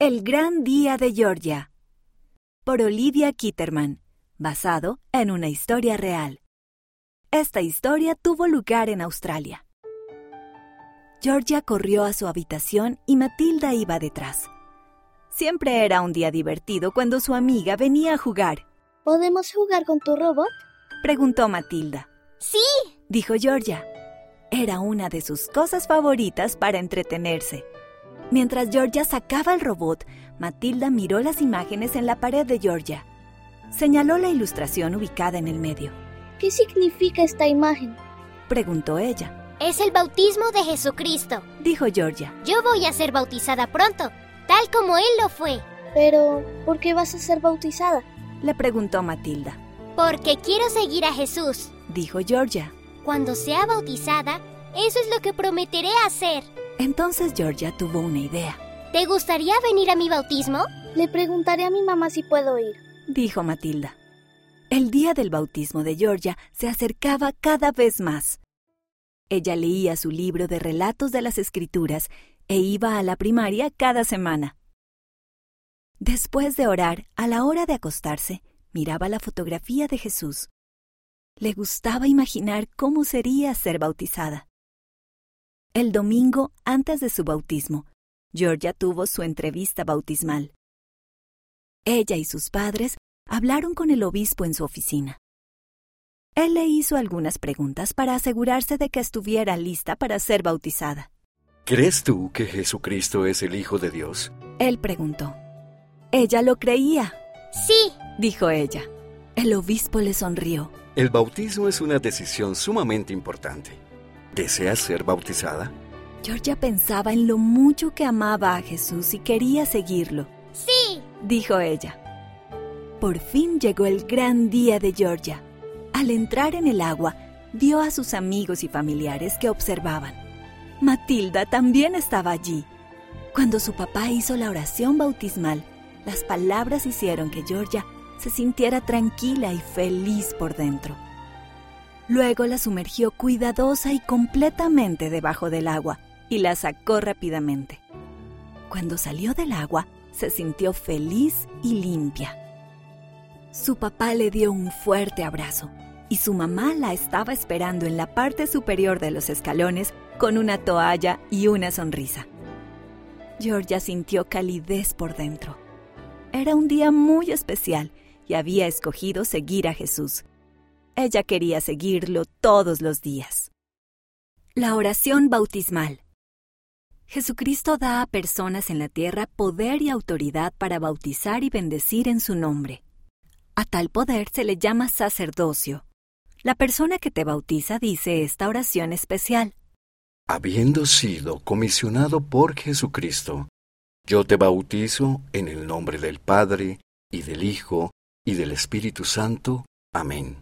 El gran día de Georgia. Por Olivia Kitterman, basado en una historia real. Esta historia tuvo lugar en Australia. Georgia corrió a su habitación y Matilda iba detrás. Siempre era un día divertido cuando su amiga venía a jugar. ¿Podemos jugar con tu robot? Preguntó Matilda. Sí, Dijo Georgia. Era una de sus cosas favoritas para entretenerse. Mientras Georgia sacaba el robot, Matilda miró las imágenes en la pared de Georgia. Señaló la ilustración ubicada en el medio. ¿Qué significa esta imagen? Preguntó ella. es el bautismo de Jesucristo. Dijo Georgia. Yo voy a ser bautizada pronto, tal como Él lo fue, Pero, ¿por qué vas a ser bautizada? Le preguntó Matilda. porque quiero seguir a Jesús. Dijo Georgia. Cuando sea bautizada, eso es lo que prometeré hacer. Entonces Georgia tuvo una idea. ¿Te gustaría venir a mi bautismo? Le preguntaré a mi mamá si puedo ir. Dijo Matilda. El día del bautismo de Georgia se acercaba cada vez más. Ella leía su libro de relatos de las escrituras e iba a la primaria cada semana. Después de orar, a la hora de acostarse, miraba la fotografía de Jesús. Le gustaba imaginar cómo sería ser bautizada. El domingo antes de su bautismo, Georgia tuvo su entrevista bautismal. Ella y sus padres hablaron con el obispo en su oficina. Él le hizo algunas preguntas para asegurarse de que estuviera lista para ser bautizada. ¿Crees tú que Jesucristo es el Hijo de Dios? Él preguntó. Ella lo creía, Sí, dijo ella. El obispo le sonrió. El bautismo es una decisión sumamente importante. ¿Deseas ser bautizada? Georgia pensaba en lo mucho que amaba a Jesús y quería seguirlo, sí. dijo ella. Por fin llegó el gran día de Georgia. Al entrar en el agua, vio a sus amigos y familiares que observaban. Matilda también estaba allí. Cuando su papá hizo la oración bautismal, las palabras hicieron que Georgia se sintiera tranquila y feliz por dentro. Luego la sumergió cuidadosa y completamente debajo del agua y la sacó rápidamente. Cuando salió del agua, se sintió feliz y limpia. Su papá le dio un fuerte abrazo y su mamá la estaba esperando en la parte superior de los escalones con una toalla y una sonrisa. Georgia sintió calidez por dentro. Era un día muy especial y había escogido seguir a Jesús. Ella quería seguirlo todos los días. La oración bautismal. Jesucristo da a personas en la tierra poder y autoridad para bautizar y bendecir en su nombre. A tal poder se le llama sacerdocio. La persona que te bautiza dice esta oración especial. Habiendo sido comisionado por Jesucristo, yo te bautizo en el nombre del Padre, y del Hijo, y del Espíritu Santo. Amén.